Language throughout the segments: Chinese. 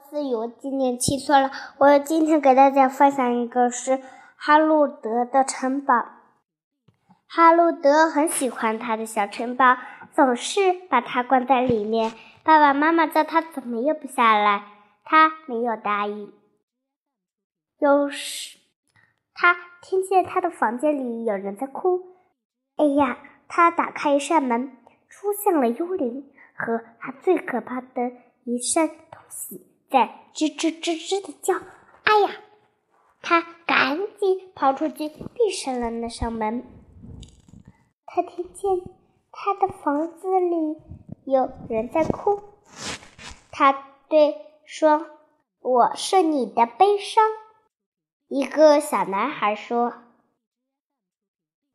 思雨，我今年七岁了。我今天给大家分享一个是哈路德的城堡。哈路德很喜欢他的小城堡，总是把它关在里面。爸爸妈妈叫他怎么也不下来，他没有答应。有时，他听见他的房间里有人在哭。哎呀！他打开一扇门，出现了幽灵和他最可怕的一扇东西。在吱吱吱吱的叫，哎呀！他赶紧跑出去，闭上了那扇门。他听见他的房子里有人在哭。他对说：“我是你的悲伤。”一个小男孩说。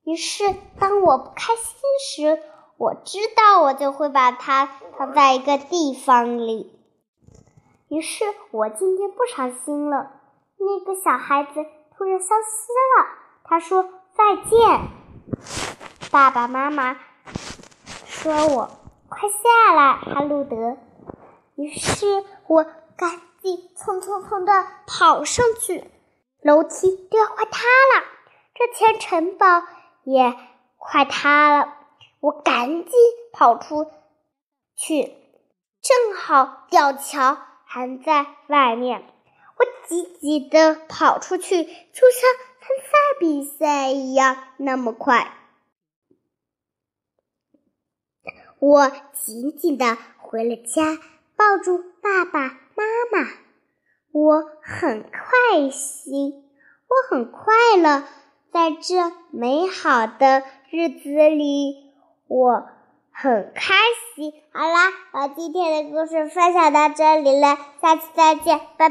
于是，当我不开心时，我知道我就会把它放在一个地方里。于是我今天不伤心了。那个小孩子突然消失了。他说：“再见，爸爸妈妈。”说我快下来，哈路德。于是我赶紧匆匆匆的跑上去，楼梯都要快塌了。这前城堡也快塌了，我赶紧跑出去，正好吊桥。还在外面，我急急的跑出去，就像参赛比赛一样那么快。我紧紧的回了家，抱住爸爸妈妈。我很开心，我很快乐，在这美好的日子里，我。很开心。好啦，我今天的故事分享到这里了，下次再见，拜拜。